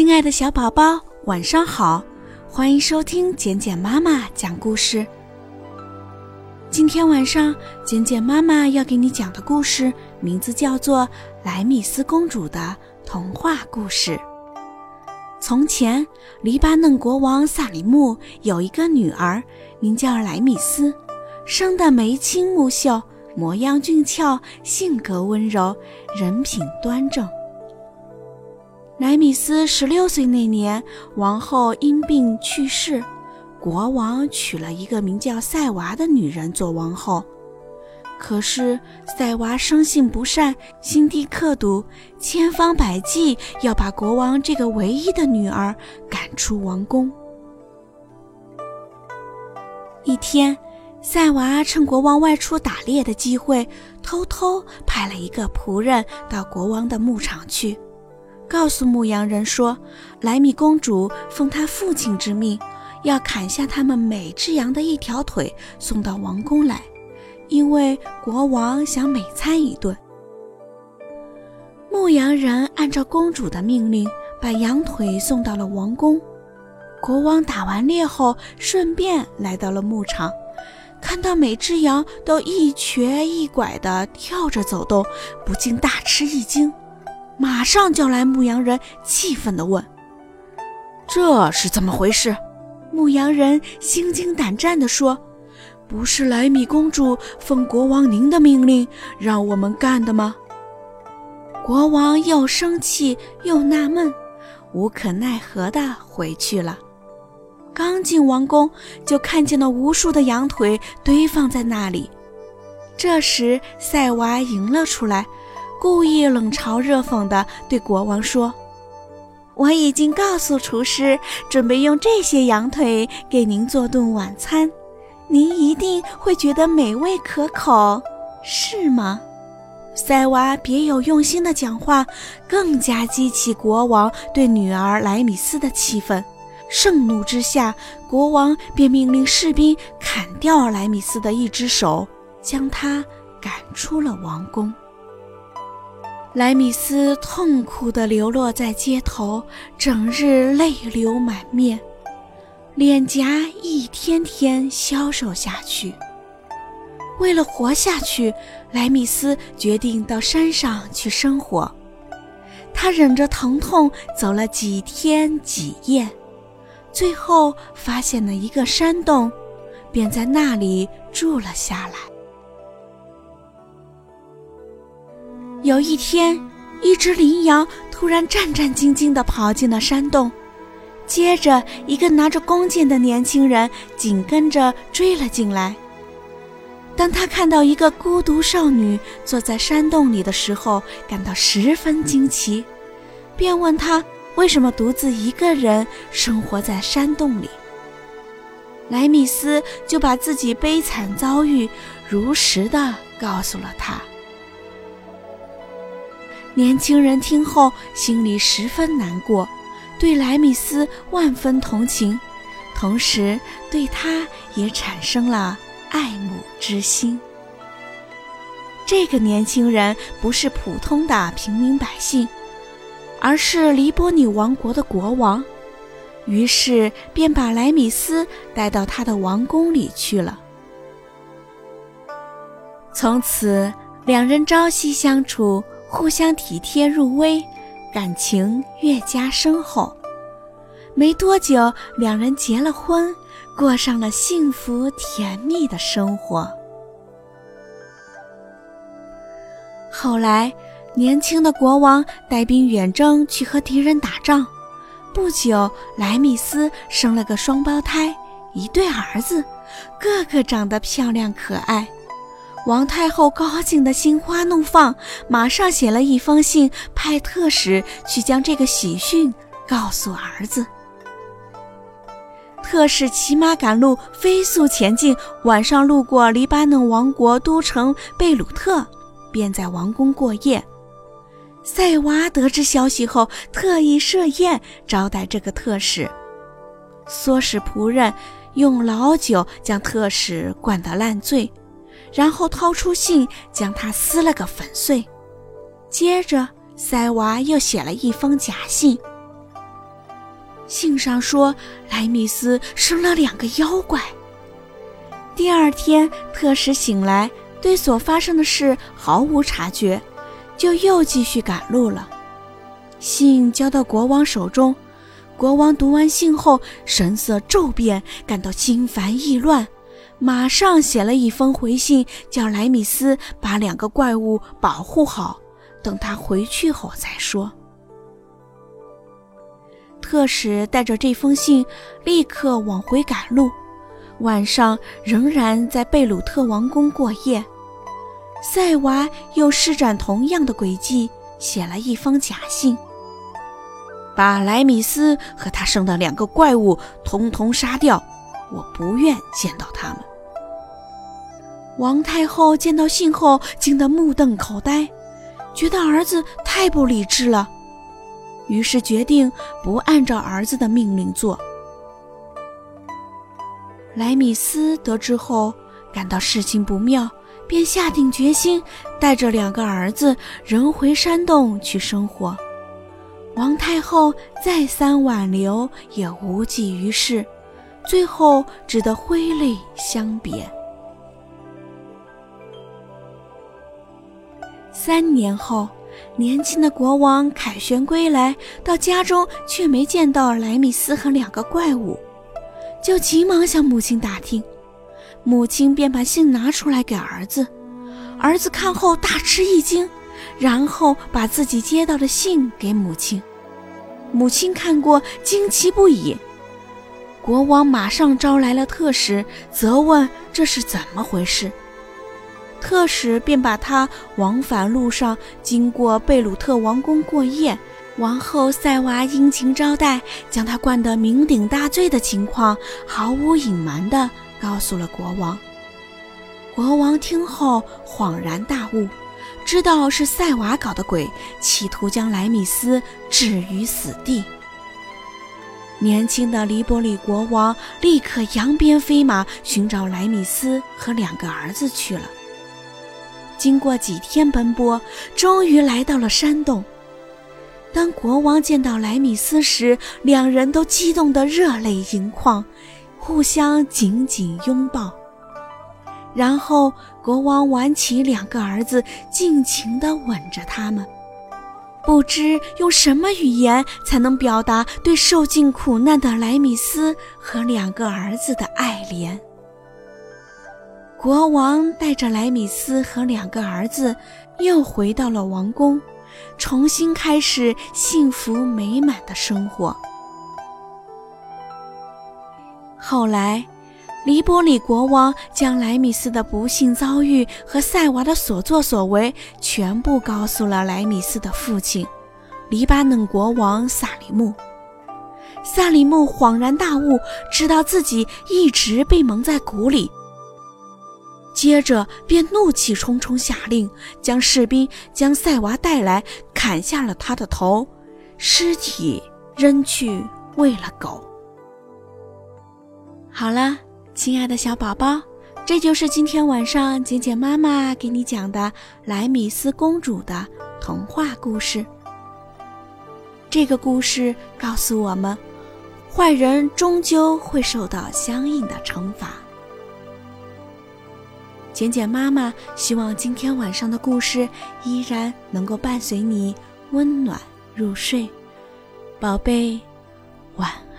亲爱的小宝宝，晚上好！欢迎收听简简妈妈讲故事。今天晚上，简简妈妈要给你讲的故事名字叫做《莱米斯公主的童话故事》。从前，黎巴嫩国王萨里木有一个女儿，名叫莱米斯，生得眉清目秀，模样俊俏，性格温柔，人品端正。莱米斯十六岁那年，王后因病去世，国王娶了一个名叫塞娃的女人做王后。可是塞娃生性不善，心地刻毒，千方百计要把国王这个唯一的女儿赶出王宫。一天，赛娃趁国王外出打猎的机会，偷偷派了一个仆人到国王的牧场去。告诉牧羊人说，莱米公主奉她父亲之命，要砍下他们每只羊的一条腿送到王宫来，因为国王想美餐一顿。牧羊人按照公主的命令，把羊腿送到了王宫。国王打完猎后，顺便来到了牧场，看到每只羊都一瘸一拐地跳着走动，不禁大吃一惊。马上叫来牧羊人，气愤地问：“这是怎么回事？”牧羊人心惊胆战地说：“不是莱米公主奉国王您的命令让我们干的吗？”国王又生气又纳闷，无可奈何地回去了。刚进王宫，就看见了无数的羊腿堆放在那里。这时，塞娃迎了出来。故意冷嘲热讽地对国王说：“我已经告诉厨师，准备用这些羊腿给您做顿晚餐，您一定会觉得美味可口，是吗？”塞娃别有用心的讲话，更加激起国王对女儿莱米斯的气愤。盛怒之下，国王便命令士兵砍掉莱米斯的一只手，将他赶出了王宫。莱米斯痛苦地流落在街头，整日泪流满面，脸颊一天天消瘦下去。为了活下去，莱米斯决定到山上去生活。他忍着疼痛走了几天几夜，最后发现了一个山洞，便在那里住了下来。有一天，一只羚羊突然战战兢兢地跑进了山洞，接着一个拿着弓箭的年轻人紧跟着追了进来。当他看到一个孤独少女坐在山洞里的时候，感到十分惊奇，便问她为什么独自一个人生活在山洞里。莱米斯就把自己悲惨遭遇如实的告诉了他。年轻人听后心里十分难过，对莱米斯万分同情，同时对他也产生了爱慕之心。这个年轻人不是普通的平民百姓，而是黎波尼王国的国王，于是便把莱米斯带到他的王宫里去了。从此，两人朝夕相处。互相体贴入微，感情越加深厚。没多久，两人结了婚，过上了幸福甜蜜的生活。后来，年轻的国王带兵远征，去和敌人打仗。不久，莱米斯生了个双胞胎，一对儿子，个个长得漂亮可爱。王太后高兴得心花怒放，马上写了一封信，派特使去将这个喜讯告诉儿子。特使骑马赶路，飞速前进，晚上路过黎巴嫩王国都城贝鲁特，便在王宫过夜。塞娃得知消息后，特意设宴招待这个特使，唆使仆人用老酒将特使灌得烂醉。然后掏出信，将它撕了个粉碎。接着，塞娃又写了一封假信，信上说莱米斯生了两个妖怪。第二天，特使醒来，对所发生的事毫无察觉，就又继续赶路了。信交到国王手中，国王读完信后，神色骤变，感到心烦意乱，马上写了一封回信，叫莱米斯把两个怪物保护好，等他回去后再说。特使带着这封信，立刻往回赶路。晚上仍然在贝鲁特王宫过夜。塞娃又施展同样的诡计，写了一封假信，把莱米斯和他生的两个怪物通通杀掉。我不愿见到他们。王太后见到信后，惊得目瞪口呆，觉得儿子太不理智了。于是决定不按照儿子的命令做。莱米斯得知后，感到事情不妙，便下定决心带着两个儿子仍回山洞去生活。王太后再三挽留，也无济于事，最后只得挥泪相别。三年后。年轻的国王凯旋归来，到家中却没见到莱米斯和两个怪物，就急忙向母亲打听。母亲便把信拿出来给儿子，儿子看后大吃一惊，然后把自己接到的信给母亲。母亲看过，惊奇不已。国王马上招来了特使，责问这是怎么回事。特使便把他往返路上经过贝鲁特王宫过夜，王后塞娃殷勤招待，将他灌得酩酊大醉的情况毫无隐瞒地告诉了国王。国王听后恍然大悟，知道是塞娃搞的鬼，企图将莱米斯置于死地。年轻的黎波里国王立刻扬鞭飞马寻找莱米斯和两个儿子去了。经过几天奔波，终于来到了山洞。当国王见到莱米斯时，两人都激动得热泪盈眶，互相紧紧拥抱。然后，国王挽起两个儿子，尽情地吻着他们，不知用什么语言才能表达对受尽苦难的莱米斯和两个儿子的爱怜。国王带着莱米斯和两个儿子，又回到了王宫，重新开始幸福美满的生活。后来，黎波里国王将莱米斯的不幸遭遇和塞娃的所作所为全部告诉了莱米斯的父亲，黎巴嫩国王萨里木。萨里木恍然大悟，知道自己一直被蒙在鼓里。接着便怒气冲冲下令，将士兵将塞娃带来，砍下了他的头，尸体扔去喂了狗。好了，亲爱的小宝宝，这就是今天晚上简简妈妈给你讲的莱米斯公主的童话故事。这个故事告诉我们，坏人终究会受到相应的惩罚。简简妈妈希望今天晚上的故事依然能够伴随你温暖入睡，宝贝，晚安。